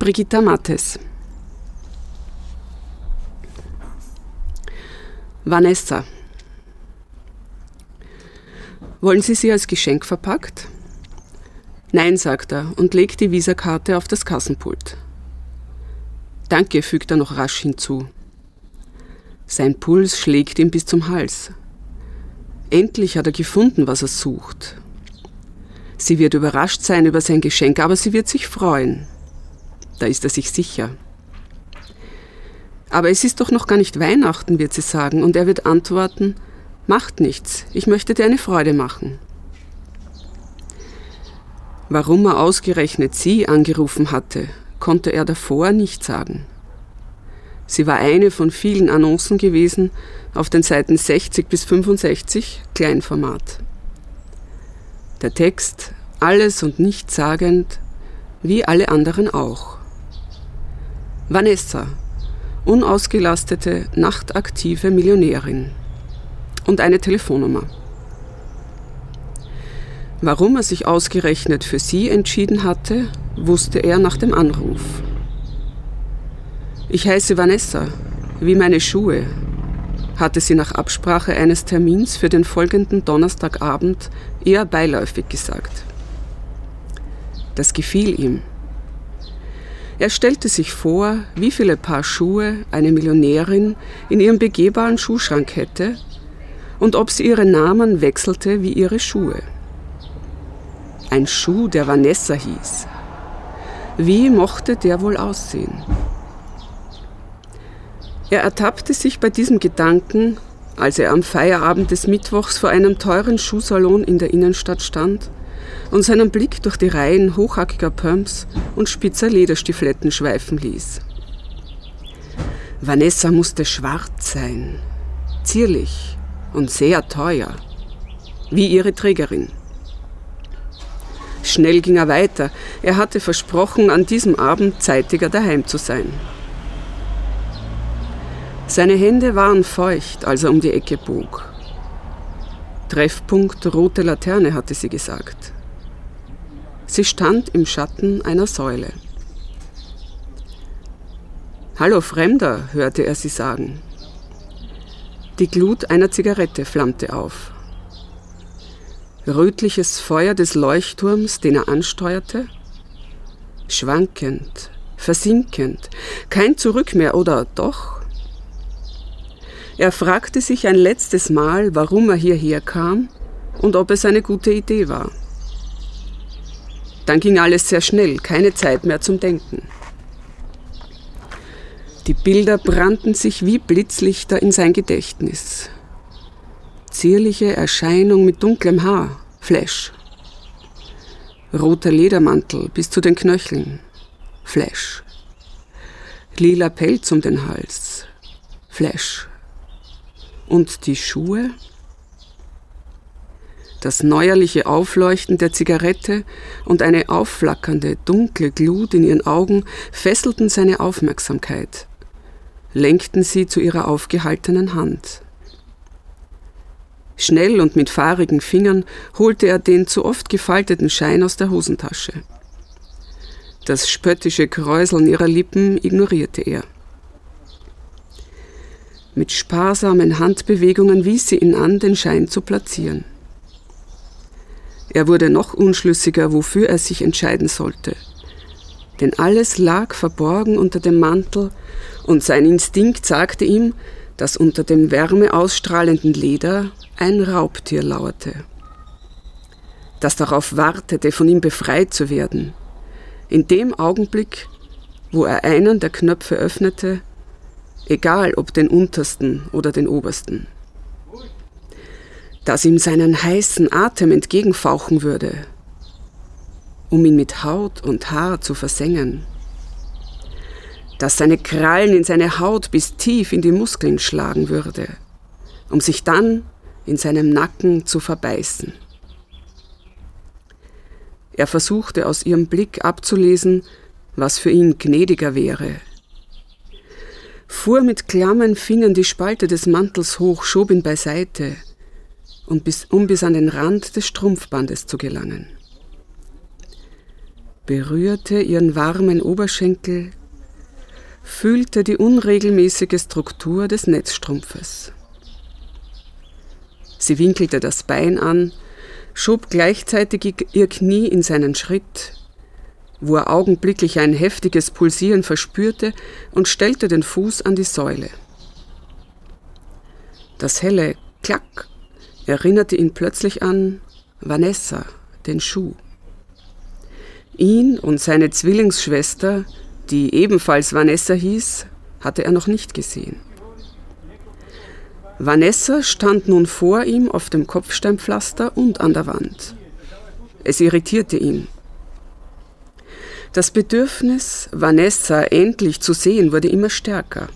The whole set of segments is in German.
Brigitta Mattes. Vanessa. Wollen Sie sie als Geschenk verpackt? Nein, sagt er und legt die Visakarte auf das Kassenpult. Danke, fügt er noch rasch hinzu. Sein Puls schlägt ihm bis zum Hals. Endlich hat er gefunden, was er sucht. Sie wird überrascht sein über sein Geschenk, aber sie wird sich freuen. Da ist er sich sicher. Aber es ist doch noch gar nicht Weihnachten, wird sie sagen, und er wird antworten, macht nichts, ich möchte dir eine Freude machen. Warum er ausgerechnet sie angerufen hatte, konnte er davor nicht sagen. Sie war eine von vielen Annoncen gewesen auf den Seiten 60 bis 65, Kleinformat. Der Text, alles und nichts sagend, wie alle anderen auch. Vanessa, unausgelastete, nachtaktive Millionärin. Und eine Telefonnummer. Warum er sich ausgerechnet für sie entschieden hatte, wusste er nach dem Anruf. Ich heiße Vanessa, wie meine Schuhe, hatte sie nach Absprache eines Termins für den folgenden Donnerstagabend eher beiläufig gesagt. Das gefiel ihm. Er stellte sich vor, wie viele Paar Schuhe eine Millionärin in ihrem begehbaren Schuhschrank hätte und ob sie ihre Namen wechselte wie ihre Schuhe. Ein Schuh, der Vanessa hieß. Wie mochte der wohl aussehen? Er ertappte sich bei diesem Gedanken, als er am Feierabend des Mittwochs vor einem teuren Schuhsalon in der Innenstadt stand und seinen Blick durch die Reihen hochhackiger Pumps und spitzer Lederstifletten schweifen ließ. Vanessa musste schwarz sein, zierlich und sehr teuer, wie ihre Trägerin. Schnell ging er weiter. Er hatte versprochen, an diesem Abend zeitiger daheim zu sein. Seine Hände waren feucht, als er um die Ecke bog. Treffpunkt rote Laterne, hatte sie gesagt. Sie stand im Schatten einer Säule. Hallo Fremder, hörte er sie sagen. Die Glut einer Zigarette flammte auf. Rötliches Feuer des Leuchtturms, den er ansteuerte? Schwankend, versinkend, kein Zurück mehr oder doch? Er fragte sich ein letztes Mal, warum er hierher kam und ob es eine gute Idee war. Dann ging alles sehr schnell, keine Zeit mehr zum Denken. Die Bilder brannten sich wie Blitzlichter in sein Gedächtnis. Zierliche Erscheinung mit dunklem Haar, Flash. Roter Ledermantel bis zu den Knöcheln, Flash. Lila Pelz um den Hals, Flash. Und die Schuhe? Das neuerliche Aufleuchten der Zigarette und eine aufflackernde, dunkle Glut in ihren Augen fesselten seine Aufmerksamkeit, lenkten sie zu ihrer aufgehaltenen Hand. Schnell und mit fahrigen Fingern holte er den zu oft gefalteten Schein aus der Hosentasche. Das spöttische Kräuseln ihrer Lippen ignorierte er. Mit sparsamen Handbewegungen wies sie ihn an, den Schein zu platzieren. Er wurde noch unschlüssiger, wofür er sich entscheiden sollte. Denn alles lag verborgen unter dem Mantel und sein Instinkt sagte ihm, dass unter dem wärmeausstrahlenden Leder ein Raubtier lauerte, das darauf wartete, von ihm befreit zu werden. In dem Augenblick, wo er einen der Knöpfe öffnete, egal ob den untersten oder den obersten das ihm seinen heißen Atem entgegenfauchen würde, um ihn mit Haut und Haar zu versengen, dass seine Krallen in seine Haut bis tief in die Muskeln schlagen würde, um sich dann in seinem Nacken zu verbeißen. Er versuchte aus ihrem Blick abzulesen, was für ihn gnädiger wäre. Fuhr mit klammen Fingern die Spalte des Mantels hoch, schob ihn beiseite, und bis, um bis an den Rand des Strumpfbandes zu gelangen. berührte ihren warmen Oberschenkel, fühlte die unregelmäßige Struktur des Netzstrumpfes. Sie winkelte das Bein an, schob gleichzeitig ihr Knie in seinen Schritt, wo er augenblicklich ein heftiges Pulsieren verspürte und stellte den Fuß an die Säule. Das helle Klack erinnerte ihn plötzlich an Vanessa, den Schuh. Ihn und seine Zwillingsschwester, die ebenfalls Vanessa hieß, hatte er noch nicht gesehen. Vanessa stand nun vor ihm auf dem Kopfsteinpflaster und an der Wand. Es irritierte ihn. Das Bedürfnis, Vanessa endlich zu sehen, wurde immer stärker.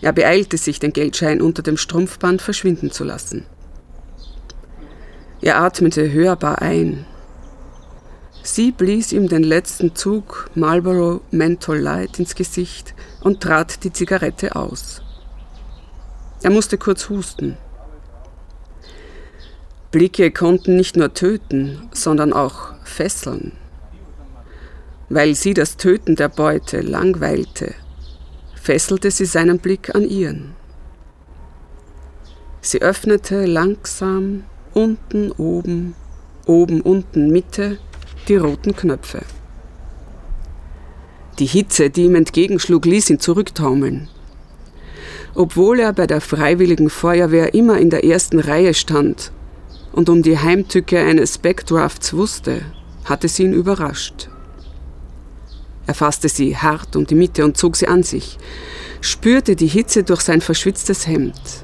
Er beeilte sich, den Geldschein unter dem Strumpfband verschwinden zu lassen. Er atmete hörbar ein. Sie blies ihm den letzten Zug Marlboro Menthol Light ins Gesicht und trat die Zigarette aus. Er musste kurz husten. Blicke konnten nicht nur töten, sondern auch fesseln. Weil sie das Töten der Beute langweilte, fesselte sie seinen Blick an ihren. Sie öffnete langsam unten, oben, oben, unten, Mitte die roten Knöpfe. Die Hitze, die ihm entgegenschlug, ließ ihn zurücktaumeln. Obwohl er bei der Freiwilligen Feuerwehr immer in der ersten Reihe stand und um die Heimtücke eines Backdrafts wusste, hatte sie ihn überrascht. Er fasste sie hart um die Mitte und zog sie an sich, spürte die Hitze durch sein verschwitztes Hemd,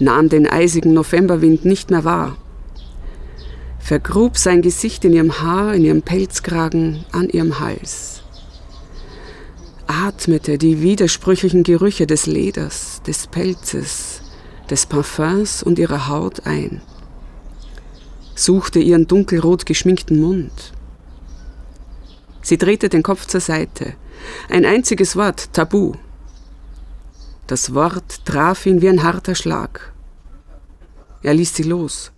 nahm den eisigen Novemberwind nicht mehr wahr, vergrub sein Gesicht in ihrem Haar, in ihrem Pelzkragen, an ihrem Hals atmete die widersprüchlichen Gerüche des Leders, des Pelzes, des Parfums und ihrer Haut ein, suchte ihren dunkelrot geschminkten Mund. Sie drehte den Kopf zur Seite. Ein einziges Wort, Tabu. Das Wort traf ihn wie ein harter Schlag. Er ließ sie los,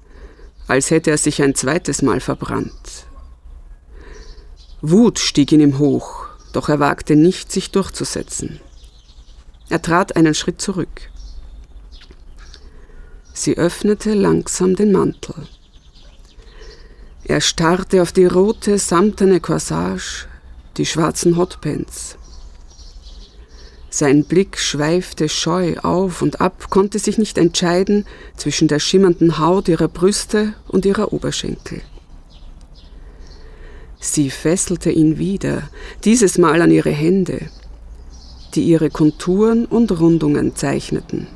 als hätte er sich ein zweites Mal verbrannt. Wut stieg in ihm hoch, doch er wagte nicht, sich durchzusetzen. Er trat einen Schritt zurück. Sie öffnete langsam den Mantel. Er starrte auf die rote samtene Corsage, die schwarzen Hotpants. Sein Blick schweifte scheu auf und ab, konnte sich nicht entscheiden zwischen der schimmernden Haut ihrer Brüste und ihrer Oberschenkel. Sie fesselte ihn wieder, dieses Mal an ihre Hände, die ihre Konturen und Rundungen zeichneten.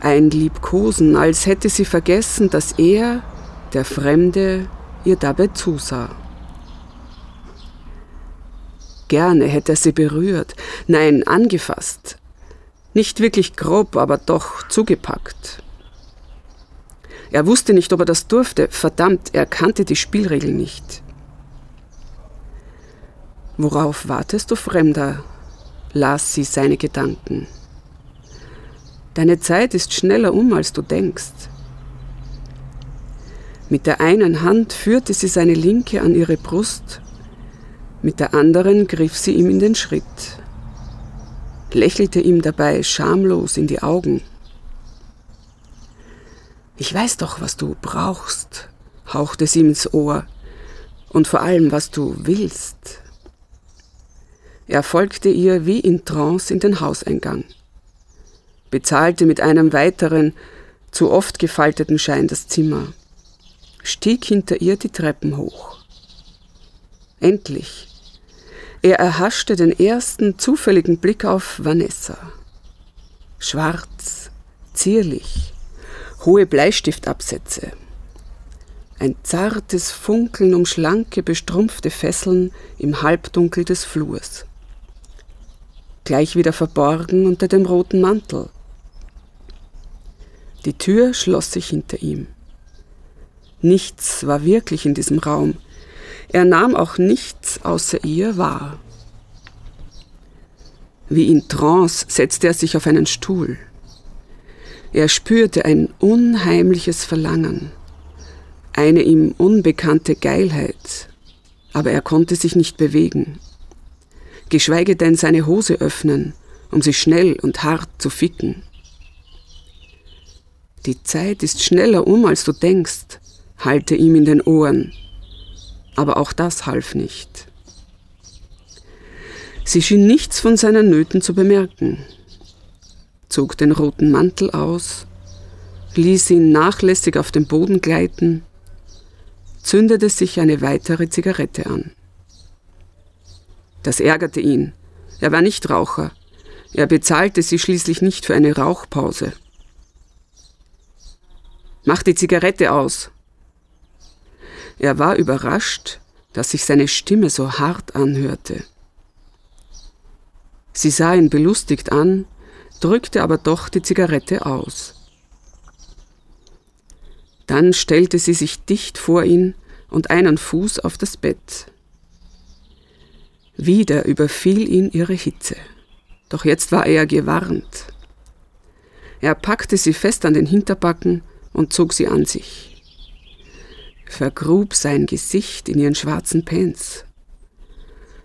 Ein Liebkosen, als hätte sie vergessen, dass er, der Fremde, ihr dabei zusah. Gerne hätte er sie berührt, nein, angefasst. Nicht wirklich grob, aber doch zugepackt. Er wusste nicht, ob er das durfte. Verdammt, er kannte die Spielregeln nicht. Worauf wartest du, Fremder? las sie seine Gedanken. Deine Zeit ist schneller um, als du denkst. Mit der einen Hand führte sie seine linke an ihre Brust, mit der anderen griff sie ihm in den Schritt, lächelte ihm dabei schamlos in die Augen. Ich weiß doch, was du brauchst, hauchte sie ihm ins Ohr, und vor allem, was du willst. Er folgte ihr wie in Trance in den Hauseingang, bezahlte mit einem weiteren, zu oft gefalteten Schein das Zimmer, stieg hinter ihr die Treppen hoch. Endlich. Er erhaschte den ersten zufälligen Blick auf Vanessa. Schwarz, zierlich, hohe Bleistiftabsätze. Ein zartes Funkeln um schlanke, bestrumpfte Fesseln im Halbdunkel des Flurs. Gleich wieder verborgen unter dem roten Mantel. Die Tür schloss sich hinter ihm. Nichts war wirklich in diesem Raum. Er nahm auch nichts außer ihr wahr. Wie in Trance setzte er sich auf einen Stuhl. Er spürte ein unheimliches Verlangen. eine ihm unbekannte Geilheit, aber er konnte sich nicht bewegen, geschweige denn seine Hose öffnen, um sie schnell und hart zu ficken. Die Zeit ist schneller um, als du denkst, hallte ihm in den Ohren, aber auch das half nicht. Sie schien nichts von seinen Nöten zu bemerken, zog den roten Mantel aus, ließ ihn nachlässig auf den Boden gleiten, zündete sich eine weitere Zigarette an. Das ärgerte ihn. Er war nicht Raucher. Er bezahlte sie schließlich nicht für eine Rauchpause. Mach die Zigarette aus. Er war überrascht, dass sich seine Stimme so hart anhörte. Sie sah ihn belustigt an, drückte aber doch die Zigarette aus. Dann stellte sie sich dicht vor ihn und einen Fuß auf das Bett. Wieder überfiel ihn ihre Hitze. Doch jetzt war er gewarnt. Er packte sie fest an den Hinterbacken und zog sie an sich. Vergrub sein Gesicht in ihren schwarzen Pants.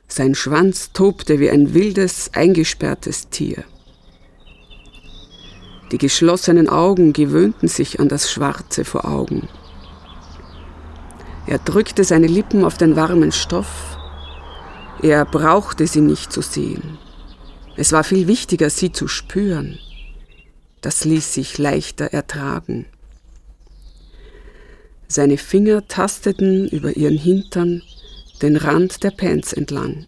Sein Schwanz tobte wie ein wildes, eingesperrtes Tier. Die geschlossenen Augen gewöhnten sich an das Schwarze vor Augen. Er drückte seine Lippen auf den warmen Stoff. Er brauchte sie nicht zu sehen. Es war viel wichtiger, sie zu spüren. Das ließ sich leichter ertragen. Seine Finger tasteten über ihren Hintern den Rand der Pants entlang,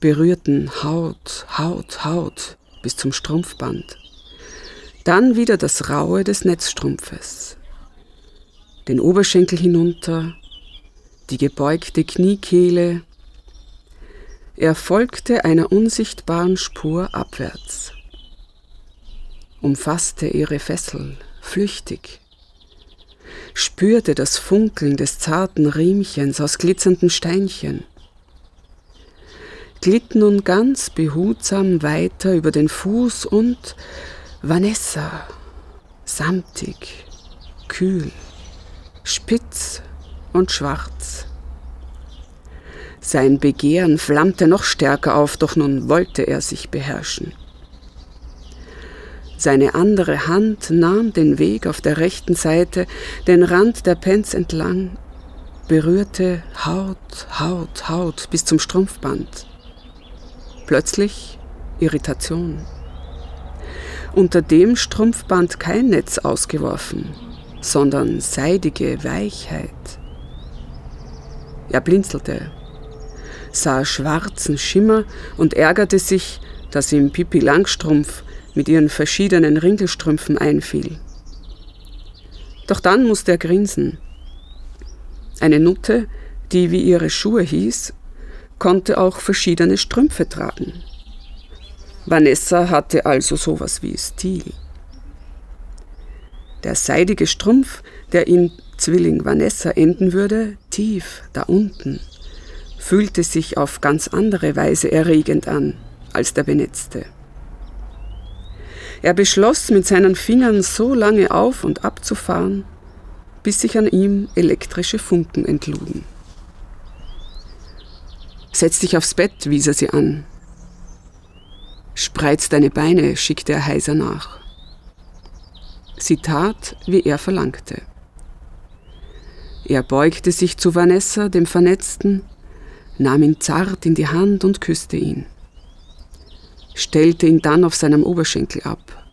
berührten Haut, Haut, Haut bis zum Strumpfband. Dann wieder das Raue des Netzstrumpfes, den Oberschenkel hinunter, die gebeugte Kniekehle. Er folgte einer unsichtbaren Spur abwärts, umfasste ihre Fessel flüchtig, spürte das Funkeln des zarten Riemchens aus glitzernden Steinchen, glitt nun ganz behutsam weiter über den Fuß und Vanessa, samtig, kühl, spitz und schwarz. Sein Begehren flammte noch stärker auf, doch nun wollte er sich beherrschen. Seine andere Hand nahm den Weg auf der rechten Seite, den Rand der Pens entlang, berührte Haut, Haut, Haut bis zum Strumpfband. Plötzlich Irritation. Unter dem Strumpfband kein Netz ausgeworfen, sondern seidige Weichheit. Er blinzelte, sah schwarzen Schimmer und ärgerte sich, dass ihm Pippi Langstrumpf mit ihren verschiedenen Ringelstrümpfen einfiel. Doch dann musste er grinsen. Eine Nutte, die wie ihre Schuhe hieß, konnte auch verschiedene Strümpfe tragen. Vanessa hatte also sowas wie Stil. Der seidige Strumpf, der in Zwilling Vanessa enden würde, tief da unten, fühlte sich auf ganz andere Weise erregend an als der benetzte. Er beschloss, mit seinen Fingern so lange auf und ab zu fahren, bis sich an ihm elektrische Funken entluden. Setz dich aufs Bett, wies er sie an. Spreiz deine Beine, schickte er heiser nach. Sie tat, wie er verlangte. Er beugte sich zu Vanessa, dem Vernetzten, nahm ihn zart in die Hand und küsste ihn stellte ihn dann auf seinem Oberschenkel ab.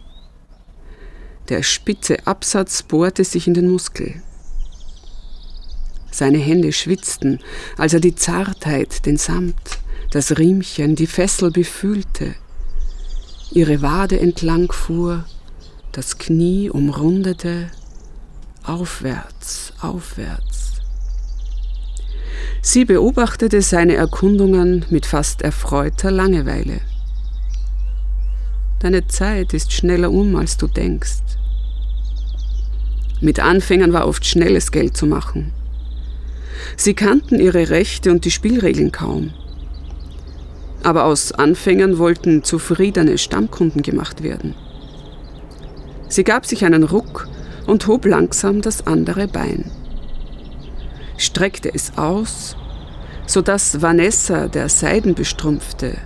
Der spitze Absatz bohrte sich in den Muskel. Seine Hände schwitzten, als er die Zartheit, den Samt, das Riemchen, die Fessel befühlte, ihre Wade entlang fuhr, das Knie umrundete, aufwärts, aufwärts. Sie beobachtete seine Erkundungen mit fast erfreuter Langeweile. Deine Zeit ist schneller um, als du denkst. Mit Anfängern war oft schnelles Geld zu machen. Sie kannten ihre Rechte und die Spielregeln kaum. Aber aus Anfängern wollten zufriedene Stammkunden gemacht werden. Sie gab sich einen Ruck und hob langsam das andere Bein. Streckte es aus, sodass Vanessa, der Seidenbestrumpfte,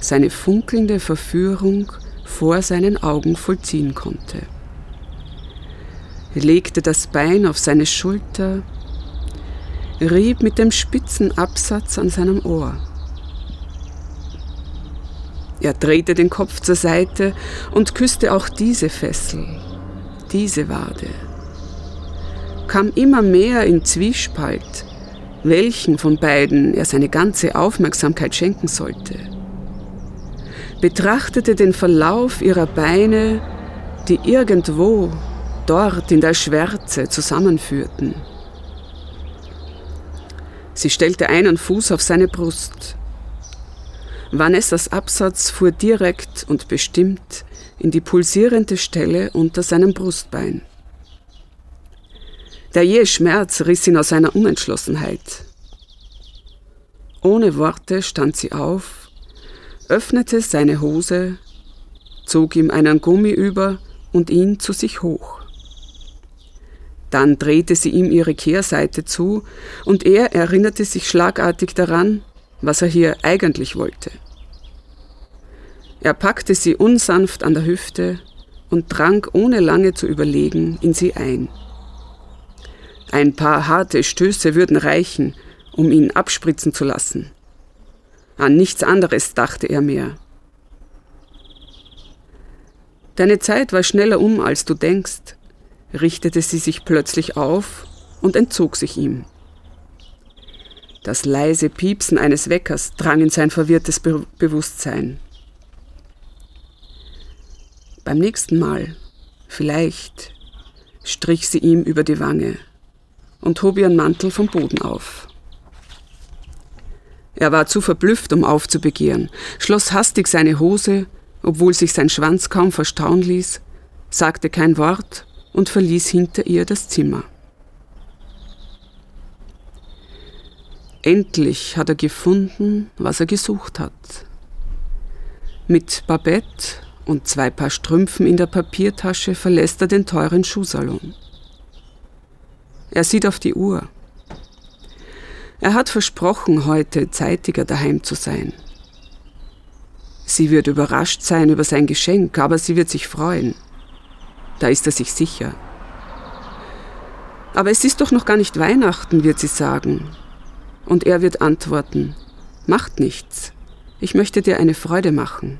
seine funkelnde Verführung vor seinen Augen vollziehen konnte. Er legte das Bein auf seine Schulter, rieb mit dem spitzen Absatz an seinem Ohr. Er drehte den Kopf zur Seite und küsste auch diese Fessel, diese Wade. Kam immer mehr in Zwiespalt, welchen von beiden er seine ganze Aufmerksamkeit schenken sollte. Betrachtete den Verlauf ihrer Beine, die irgendwo dort in der Schwärze zusammenführten. Sie stellte einen Fuß auf seine Brust. Vanessas Absatz fuhr direkt und bestimmt in die pulsierende Stelle unter seinem Brustbein. Der jähe Schmerz riss ihn aus seiner Unentschlossenheit. Ohne Worte stand sie auf, öffnete seine Hose, zog ihm einen Gummi über und ihn zu sich hoch. Dann drehte sie ihm ihre Kehrseite zu und er erinnerte sich schlagartig daran, was er hier eigentlich wollte. Er packte sie unsanft an der Hüfte und drang ohne lange zu überlegen in sie ein. Ein paar harte Stöße würden reichen, um ihn abspritzen zu lassen. An nichts anderes dachte er mehr. Deine Zeit war schneller um, als du denkst, richtete sie sich plötzlich auf und entzog sich ihm. Das leise Piepsen eines Weckers drang in sein verwirrtes Be Bewusstsein. Beim nächsten Mal, vielleicht, strich sie ihm über die Wange und hob ihren Mantel vom Boden auf. Er war zu verblüfft, um aufzubegehren, schloss hastig seine Hose, obwohl sich sein Schwanz kaum verstauen ließ, sagte kein Wort und verließ hinter ihr das Zimmer. Endlich hat er gefunden, was er gesucht hat. Mit Babette und zwei Paar Strümpfen in der Papiertasche verlässt er den teuren Schuhsalon. Er sieht auf die Uhr. Er hat versprochen, heute zeitiger daheim zu sein. Sie wird überrascht sein über sein Geschenk, aber sie wird sich freuen. Da ist er sich sicher. Aber es ist doch noch gar nicht Weihnachten, wird sie sagen. Und er wird antworten, macht nichts. Ich möchte dir eine Freude machen.